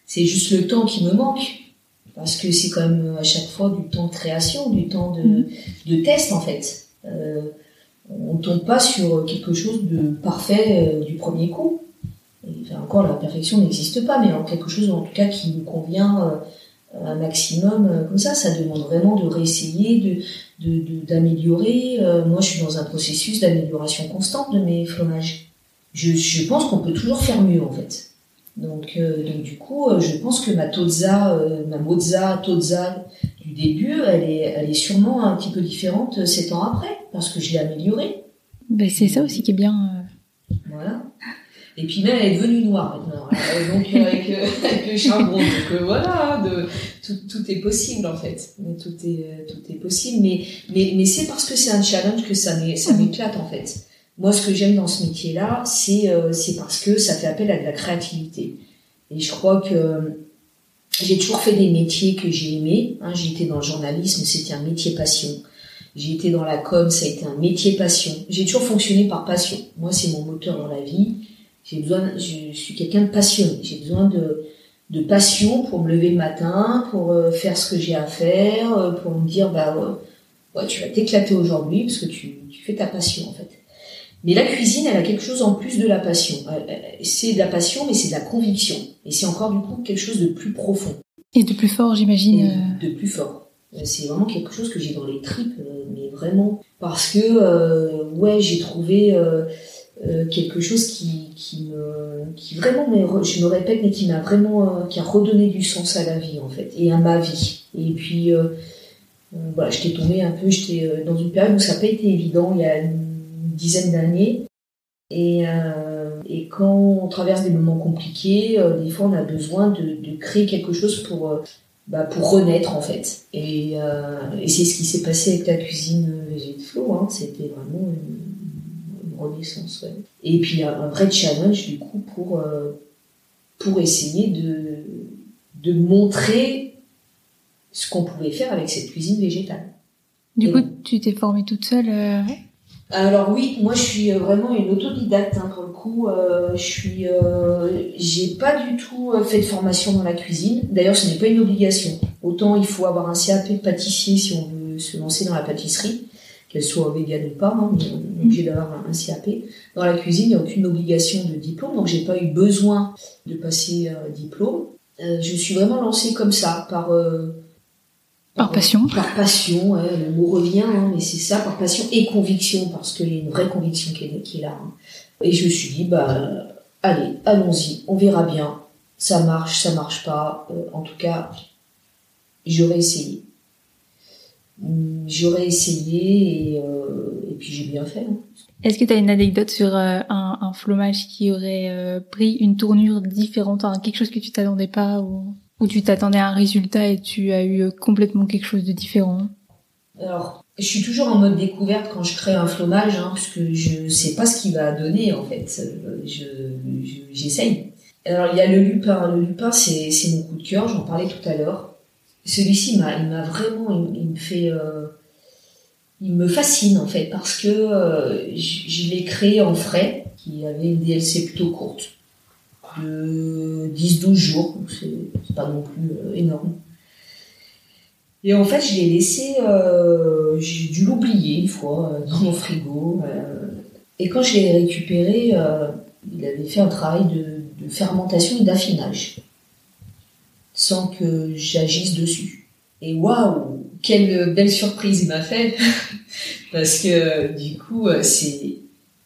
Speaker 2: c'est juste le temps qui me manque. Parce que c'est quand même à chaque fois du temps de création, du temps de, mmh. de test en fait. Euh, on tombe pas sur quelque chose de parfait euh, du premier coup. encore, la perfection n'existe pas, mais quelque chose en tout cas qui nous convient euh, un maximum euh, comme ça. Ça demande vraiment de réessayer, de, d'améliorer. moi, je suis dans un processus d'amélioration constante de mes fromages. Je, pense qu'on peut toujours faire mieux en fait. Donc, donc du coup, je pense que ma tozza, ma mozza, tozza début, elle est, elle est sûrement un petit peu différente sept ans après parce que je l'ai améliorée.
Speaker 1: Ben, c'est ça aussi qui est bien.
Speaker 2: Euh. Voilà. Et puis même, elle est devenue noire maintenant. Hein. donc euh, avec, euh, avec, le charbon. Donc voilà, de, tout, tout, est possible en fait. Tout est, tout est possible. Mais, mais, mais c'est parce que c'est un challenge que ça mhm. m'éclate en fait. Moi, ce que j'aime dans ce métier-là, c'est c'est parce que ça fait appel à de la créativité. Et je crois que j'ai toujours fait des métiers que j'ai aimés. Hein, J'étais dans le journalisme, c'était un métier passion. J'ai été dans la com, ça a été un métier passion. J'ai toujours fonctionné par passion. Moi, c'est mon moteur dans la vie. J'ai besoin, je suis quelqu'un de passionné. J'ai besoin de, de passion pour me lever le matin, pour euh, faire ce que j'ai à faire, euh, pour me dire, bah, ouais, tu vas t'éclater aujourd'hui parce que tu, tu fais ta passion, en fait. Mais la cuisine, elle a quelque chose en plus de la passion. C'est de la passion, mais c'est de la conviction. Et c'est encore du coup quelque chose de plus profond.
Speaker 1: Et de plus fort, j'imagine.
Speaker 2: De plus fort. C'est vraiment quelque chose que j'ai dans les tripes, mais vraiment. Parce que, euh, ouais, j'ai trouvé euh, euh, quelque chose qui, qui me, qui vraiment, je me répète, mais qui m'a vraiment, qui a redonné du sens à la vie, en fait, et à ma vie. Et puis, voilà, j'étais tombée un peu, j'étais dans une période où ça n'a pas été évident. Il y a une dizaine d'années. Et, euh, et, quand on traverse des moments compliqués, euh, des fois on a besoin de, de créer quelque chose pour, euh, bah, pour renaître en fait. Et, et c'est ce qui s'est passé avec la cuisine végétale Flow, hein. c'était vraiment une, une renaissance. Ouais. Et puis un, vrai challenge du coup pour, pour essayer de, de montrer ce qu'on pouvait faire avec cette cuisine végétale.
Speaker 1: Du coup, tu t'es formée toute seule
Speaker 2: alors oui, moi je suis euh, vraiment une autodidacte hein, pour le coup. Euh, je suis, euh, j'ai pas du tout euh, fait de formation dans la cuisine. D'ailleurs, ce n'est pas une obligation. Autant il faut avoir un CAP de pâtissier si on veut se lancer dans la pâtisserie, qu'elle soit végane ou pas, hein, on est obligé d'avoir un CAP. Dans la cuisine, il n'y a aucune obligation de diplôme, donc j'ai pas eu besoin de passer euh, diplôme. je suis vraiment lancée comme ça par
Speaker 1: par passion.
Speaker 2: Par passion, le mot revient, hein, mais c'est ça, par passion et conviction, parce qu'il y a une vraie conviction qui est, qui est là. Hein. Et je me suis dit, bah, allez, allons-y, on verra bien. Ça marche, ça marche pas. Euh, en tout cas, j'aurais essayé. Hum, j'aurais essayé et, euh, et puis j'ai bien fait. Hein.
Speaker 1: Est-ce que tu as une anecdote sur euh, un, un, fromage qui aurait pris une tournure différente, hein, quelque chose que tu t'attendais pas ou... Ou tu t'attendais à un résultat et tu as eu complètement quelque chose de différent?
Speaker 2: Alors, je suis toujours en mode découverte quand je crée un fromage, hein, parce que je sais pas ce qu'il va donner en fait. J'essaye. Je, Alors, il y a le lupin. Le lupin, c'est mon coup de cœur, j'en parlais tout à l'heure. Celui-ci, il m'a vraiment, il, me fait... Euh, il me fascine en fait, parce que euh, je, je l'ai créé en frais, qui avait une DLC plutôt courte de 10-12 jours, c'est pas non plus euh, énorme. Et en fait, je l'ai laissé, euh, j'ai dû l'oublier une fois euh, dans mon frigo. et quand je l'ai récupéré, il avait fait un travail de, fermentation et d'affinage, sans que j'agisse dessus. Et waouh, quelle belle surprise il m'a fait, parce que du coup,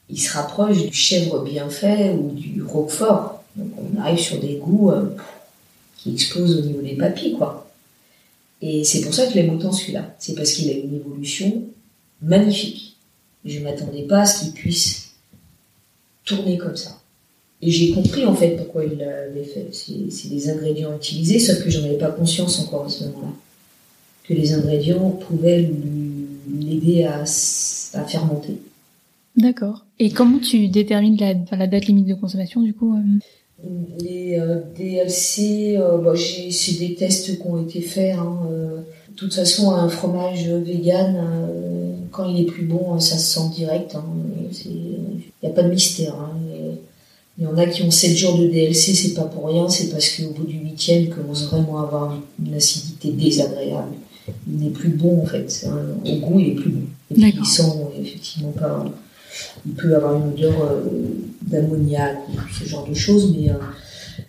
Speaker 2: il se rapproche du chèvre bien fait ou du roquefort. Donc on arrive sur des goûts euh, qui explosent au niveau des papilles, quoi. Et c'est pour ça que j'aime autant celui-là. C'est parce qu'il a une évolution magnifique. Je ne m'attendais pas à ce qu'il puisse tourner comme ça. Et j'ai compris en fait pourquoi il l'avait fait. C'est des ingrédients utilisés, sauf que j'en avais pas conscience encore à ce moment-là. Que les ingrédients pouvaient l'aider à fermenter.
Speaker 1: D'accord. Et comment tu détermines la, la, date limite de consommation du coup euh
Speaker 2: les euh, DLC, euh, bah, c'est des tests qui ont été faits. Hein, euh. de toute façon, un fromage vegan, quand il est plus bon, ça se sent direct. Hein, il n'y a pas de mystère. Hein, il y en a qui ont 7 jours de DLC, c'est pas pour rien, c'est parce qu'au bout du 8 il commence vraiment à avoir une acidité désagréable. Il n'est plus bon en fait. Au goût, il est plus bon. Et puis, il sent effectivement pas il peut avoir une odeur euh, d'ammoniac ou ce genre de choses, mais euh,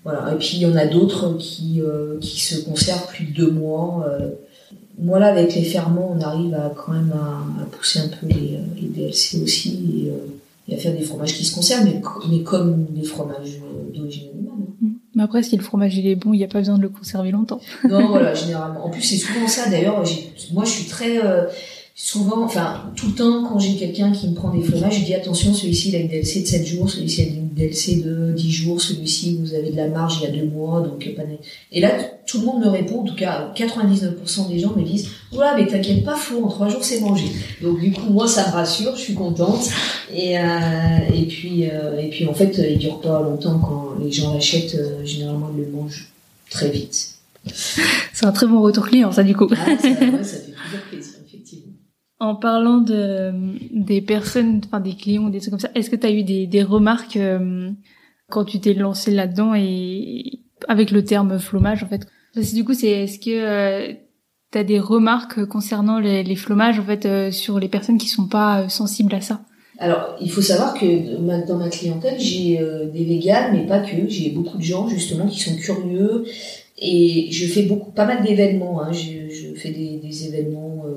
Speaker 2: voilà. Et puis il y en a d'autres qui, euh, qui se conservent plus de deux mois. moi là, avec les ferments, on arrive à quand même à, pousser un peu les, les DLC aussi et, à faire des fromages qui se conservent, mais, comme des fromages d'origine animale.
Speaker 1: Mmh. Mais après, si le fromage il est bon, il n'y a pas besoin de le conserver longtemps.
Speaker 2: non, voilà, généralement. En plus, c'est souvent ça. D'ailleurs, moi, je suis très souvent, enfin, tout le temps, quand j'ai quelqu'un qui me prend des fromages, je dis attention, celui-ci, il a une DLC de 7 jours, celui-ci, il a une DLC de 10 jours, celui-ci, vous avez de la marge il y a 2 mois, donc pas Et là, tout le monde me répond, en tout cas, 99% des gens me disent, voilà, mais t'inquiète pas, fou, en 3 jours, c'est mangé. Donc, du coup, moi, ça me rassure, je suis contente. Et, euh, et puis, euh, et puis, en fait, il dure pas longtemps quand les gens l'achètent, euh, généralement, ils le mangent très vite.
Speaker 1: C'est un très bon retour client, ça, du coup.
Speaker 2: Ah, ça, ouais, ça fait toujours plaisir.
Speaker 1: En parlant de des personnes, enfin des clients, des trucs comme ça, est-ce que tu as eu des, des remarques quand tu t'es lancé là-dedans et avec le terme flomage en fait? Parce que du coup, c'est est-ce que tu as des remarques concernant les, les flomages en fait sur les personnes qui sont pas sensibles à ça?
Speaker 2: Alors, il faut savoir que dans ma clientèle, j'ai euh, des véganes, mais pas que. J'ai beaucoup de gens justement qui sont curieux et je fais beaucoup, pas mal d'événements. Hein. Je, je, fais des, des événements, euh,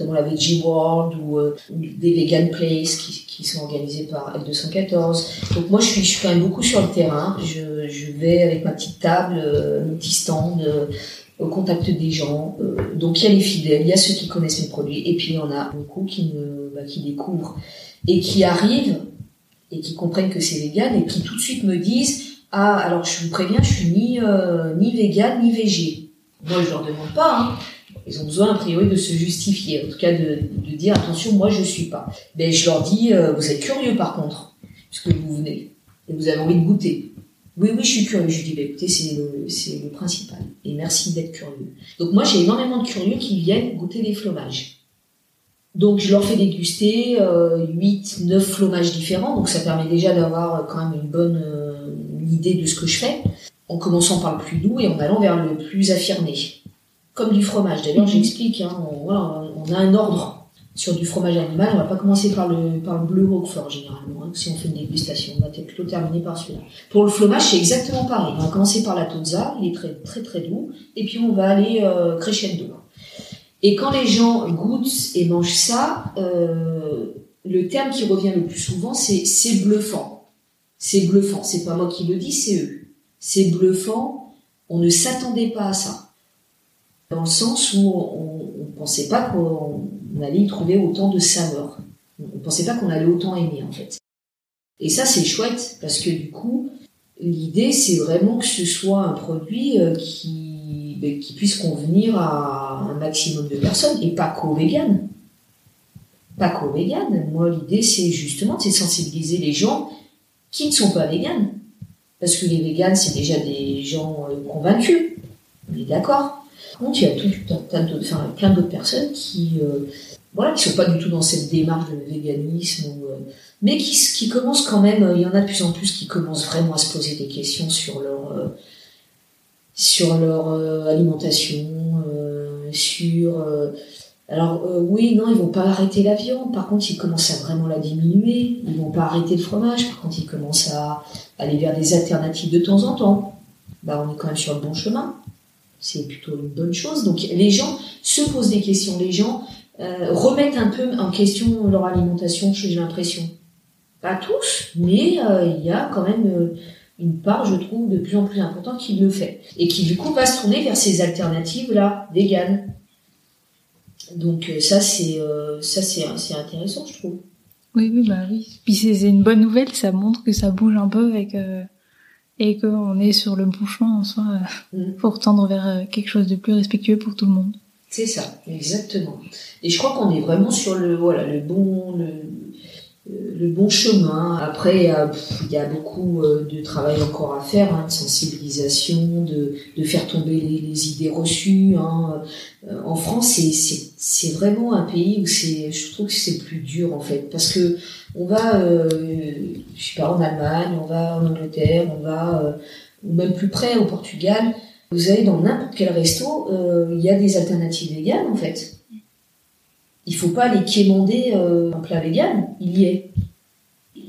Speaker 2: notamment la Veggie World ou euh, des Vegan Place qui, sont organisés par L214. Donc moi, je suis, je suis quand même beaucoup sur le terrain. Je, je vais avec ma petite table, mon petit stand au contact des gens. donc il y a les fidèles, il y a ceux qui connaissent mes produits, et puis il y en a beaucoup qui, me, bah, qui découvrent et qui arrivent et qui comprennent que c'est vegan et qui tout de suite me disent ah alors je vous préviens je suis ni euh, ni vegan ni végé moi je leur demande pas hein. Ils ont besoin a priori de se justifier en tout cas de, dire attention moi je suis pas. Ben je leur dis euh, vous êtes curieux par contre puisque vous venez et vous avez envie de goûter. Oui oui je suis curieux. Je dis ben, écoutez c'est le principal. Et merci d'être curieux. Donc moi j'ai énormément de curieux qui viennent goûter des fromages. Donc je leur fais déguster euh, 8, 9 fromages différents, donc ça permet déjà d'avoir quand même une bonne euh, idée de ce que je fais, en commençant par le plus doux et en allant vers le plus affirmé. Comme du fromage, d'ailleurs mhm. j'explique, hein, on, voilà, on a un ordre sur du fromage animal, on va pas commencer par le, par le bleu roquefort généralement, hein, si on fait une dégustation, on va peut-être plutôt terminer par celui-là. Pour le fromage c'est exactement pareil, on va commencer par la tozza, il est très très très doux, et puis on va aller euh, crescendo. Et quand les gens goûtent et mangent ça, euh, le terme qui revient le plus souvent, c'est c'est bluffant. C'est bluffant. C'est pas moi qui le dis, c'est eux. C'est bluffant. On ne s'attendait pas à ça. Dans le sens où on, ne pensait pas qu'on allait y trouver autant de saveurs. On pensait pas qu'on allait autant aimer en fait. Et ça c'est chouette parce que du coup, l'idée c'est vraiment que ce soit un produit euh, qui qui puisse convenir à un maximum de personnes et pas qu'aux véganes. Pas qu'aux véganes. Moi, l'idée, c'est justement de sensibiliser les gens qui ne sont pas véganes. Parce que les véganes, c'est déjà des gens euh, convaincus. On est d'accord. Contre, il y a tout plein d'autres personnes qui, euh, voilà, qui sont pas du tout dans cette démarche de véganisme, euh, mais qui, commencent quand même. Il y en a de plus en plus qui commencent vraiment à se poser des questions sur leur sur leur euh, alimentation, euh, sur euh, alors oui, non, ils vont pas arrêter la viande. Par contre, ils commencent à vraiment la diminuer. Ils vont pas arrêter le fromage. Par contre, ils commencent à aller vers des alternatives de temps en temps. Bah, on est quand même sur le bon chemin. C'est plutôt une bonne chose. Donc, les gens se posent des questions. Les gens remettent un peu en question leur alimentation. J'ai l'impression. Pas tous, mais il y a quand même une part, je trouve, de plus en plus importante qui le fait. Et qui, du coup, va se tourner vers ces alternatives-là, véganes. Donc, euh, ça, c'est, euh, c'est, intéressant, je trouve.
Speaker 1: Oui, oui, bah oui. Puis c'est, une bonne nouvelle, ça montre que ça bouge un peu que, et qu'on est sur le bon chemin en soi mm. pour tendre vers euh, quelque chose de plus respectueux pour tout le monde.
Speaker 2: C'est ça, exactement. Et je crois qu'on est vraiment sur le, voilà, le bon, le, le bon chemin. Après, il y a, beaucoup euh, de travail encore à faire, hein, de sensibilisation, de, faire tomber les, idées reçues. Hein. Euh, en France, c'est vraiment un pays où c'est, je trouve que c'est plus dur en fait, parce que on va, euh, je sais pas, en Allemagne, on va en Angleterre, on va même plus près au Portugal. Vous allez dans n'importe quel resto, il y a des alternatives véganes en fait. Il faut pas aller quémander un plat vegan, il y est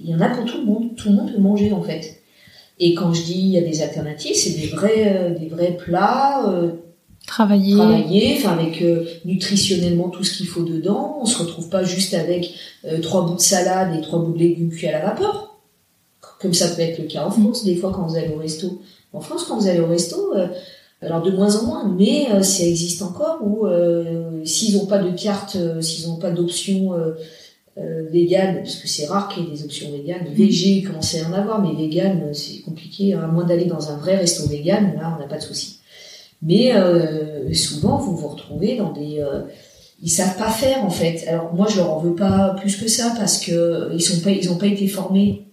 Speaker 2: il y en a pour tout le monde. Tout le monde peut manger en fait. Et quand je dis il y a des alternatives, c'est des vrais, euh, des vrais plats. Euh,
Speaker 1: travaillés.
Speaker 2: Enfin avec euh, nutritionnellement tout ce qu'il faut dedans. On se retrouve pas juste avec trois bouts de salade et trois bouts de légumes cuits à la vapeur. Comme ça peut être le cas en France, des fois quand vous allez au resto. En France, quand vous allez au resto, alors de moins en moins, mais ça existe encore où s'ils n'ont pas de carte, s'ils n'ont pas d'option euh, vegan, parce que c'est rare qu'il y ait des options véganes. Végé, il commence à en avoir, mais vegan, euh, c'est compliqué. Hein. À moins d'aller dans un vrai resto vegan, là, on n'a pas de souci. Mais euh, souvent, vous vous retrouvez dans des... Euh, ils savent pas faire, en fait. Alors, moi, je leur en veux pas plus que ça, parce que ils sont pas, ils ont pas été formés.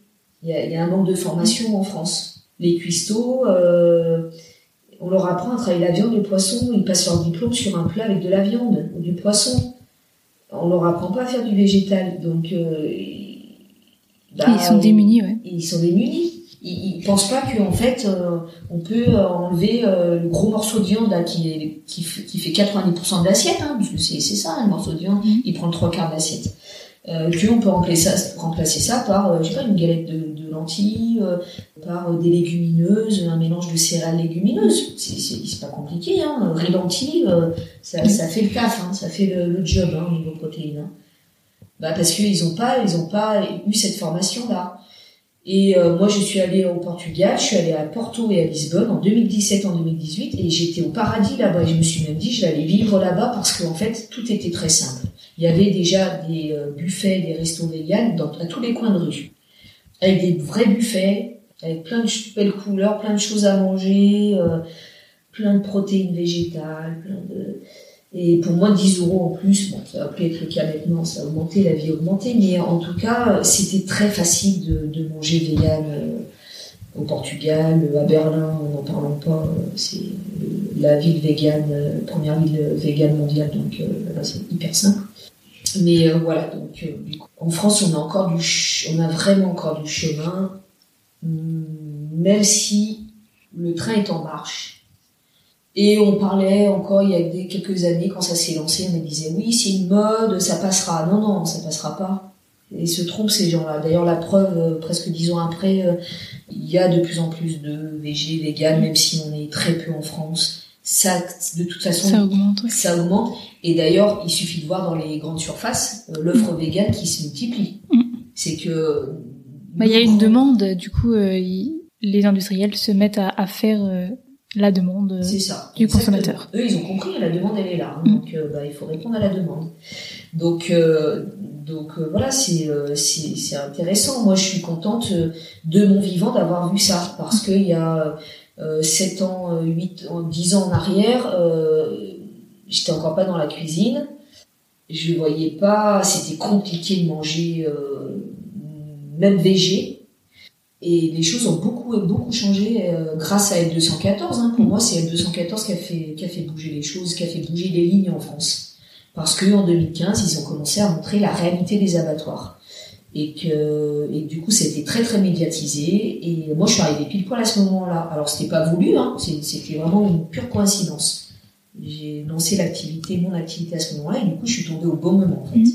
Speaker 2: Il y a, il y a un manque de formation en France. Les cuistots, euh, on leur apprend à travailler la viande, le poisson, ils passent leur diplôme sur un plat avec de la viande ou du poisson on leur apprend pas à faire du végétal, donc euh,
Speaker 1: bah, ils sont démunis, ouais.
Speaker 2: Ils sont démunis. Ils, ils pensent pas qu'en fait euh, on peut enlever euh, le gros morceau de viande là, qui, est, qui, qui fait 90% de l'assiette, hein, parce que c'est ça, un morceau de viande, mm. il prend le trois quarts de l'assiette. Euh, qu'on peut remplacer ça, par, euh, pas, une galette de, lentilles, euh, par des légumineuses, un mélange de céréales légumineuses. C'est pas compliqué, hein. Riz lentilles, ça, ça, fait le taf, hein, ça fait le, job hein, au niveau protéines. Hein. Bah parce qu'ils ont pas, ils pas eu cette formation là. Et moi, je suis allée au Portugal, je suis allée à Porto et à Lisbonne en 2017, en 2018, et j'étais au paradis là-bas. Je me suis même dit, je vais aller vivre là-bas parce qu'en fait, tout était très simple il y avait déjà des euh, buffets, des restos véganes dans, à tous les coins de rue. Avec des vrais buffets, avec plein de belles couleurs, plein de choses à manger, euh, plein de protéines végétales, plein de... Et pour de 10 euros en plus, bon, ça va plus être le cas maintenant, ça a augmenté, la vie a augmenté, mais en tout cas, c'était très facile de, de manger vegan euh, au Portugal, à Berlin, n'en parlons pas, c'est la ville végane, première ville végane mondiale, donc c'est hyper simple. Mais euh, voilà, donc euh, en France, on a encore du, on a vraiment encore du chemin, mm, même si le train est en marche. Et on parlait encore il y a quelques années, quand ça s'est lancé, on disait oui, c'est une mode, ça passera. Non, non, ça passera pas. Et se trompent ces gens-là. D'ailleurs, la preuve, euh, presque dix ans après, il y a de plus en plus de VG, vegan, même si on est très peu en France ça, de toute façon,
Speaker 1: ça augmente.
Speaker 2: Ça augmente. Et d'ailleurs, il suffit de voir dans les grandes surfaces euh, l'offre mm. végane qui se multiplie. Mm. C'est que.
Speaker 1: Bah, il y a une demande, du coup, euh, les industriels se mettent à, faire euh, la demande
Speaker 2: ça,
Speaker 1: du consommateur.
Speaker 2: Eux, ils ont compris, la demande, elle est là. Hein. Mm. Donc, bah, il faut répondre à la demande. Donc, donc voilà, c'est c'est intéressant. Moi, je suis contente de mon vivant d'avoir vu ça parce qu'il y a 7 euh, ans, 8, euh, 10 ans en arrière, euh, j'étais encore pas dans la cuisine. Je voyais pas, c'était compliqué de manger, même végé. Et les choses ont beaucoup, beaucoup changé grâce à L214. Hein. Pour moi, c'est L214 qui a fait, qui a fait bouger les choses, qui a fait bouger les lignes en France. Parce que en 2015, ils ont commencé à montrer la réalité des abattoirs et du coup c'était très très médiatisé. Et moi je suis arrivée pile poil à ce moment-là. Alors c'était pas voulu hein, c'était vraiment une pure coïncidence. J'ai lancé l'activité mon activité à ce moment-là. Et du coup je suis tombée au bon moment en fait. Mmh.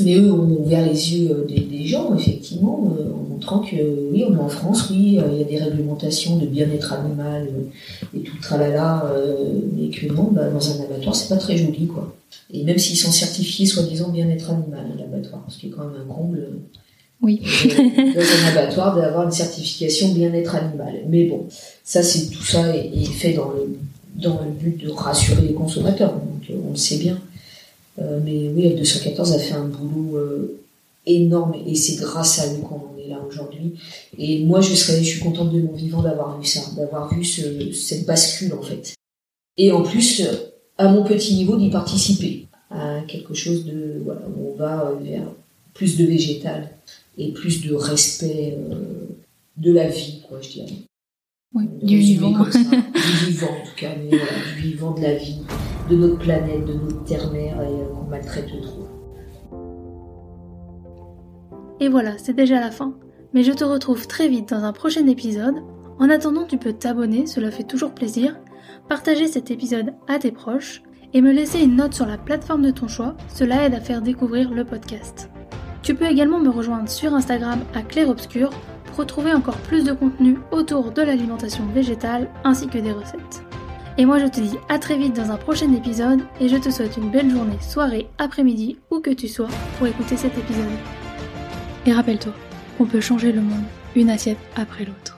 Speaker 2: Mais eux ont ouvert les yeux euh, des, gens effectivement euh, en montrant que oui on est en France oui euh, il y a des réglementations de bien-être animal et tout le tralala mais que non bah, dans un abattoir c'est pas très joli quoi et même s'ils sont certifiés, soi-disant, bien-être animal l'abattoir, ce qui est quand même un comble.
Speaker 1: Oui.
Speaker 2: dans un abattoir d'avoir une certification bien-être animal. Mais bon, ça, c'est tout ça est, fait dans le, dans le but de rassurer les consommateurs. Donc, on le sait bien. Euh, mais oui, L214 a fait un boulot énorme et c'est grâce à lui qu'on en est là aujourd'hui. Et moi, je serais, je suis contente de mon vivant d'avoir vu ça, d'avoir vu ce, cette bascule en fait. Et en plus, à mon petit niveau d'y participer à quelque chose de voilà où on va euh, vers plus de végétal et plus de respect euh, de la vie quoi je dirais
Speaker 1: oui, du vivant
Speaker 2: du vivant en tout cas mais voilà, du vivant de la vie de notre planète de notre terre-mère et euh, qu'on maltraite trop
Speaker 1: et voilà c'est déjà la fin mais je te retrouve très vite dans un prochain épisode en attendant tu peux t'abonner cela fait toujours plaisir partager cet épisode à tes proches et me laisser une note sur la plateforme de ton choix, cela aide à faire découvrir le podcast. Tu peux également me rejoindre sur Instagram à Claire Obscur pour retrouver encore plus de contenu autour de l'alimentation végétale ainsi que des recettes. Et moi je te dis à très vite dans un prochain épisode et je te souhaite une belle journée, soirée, après-midi, où que tu sois pour écouter cet épisode. Et rappelle-toi qu'on peut changer le monde une assiette après l'autre.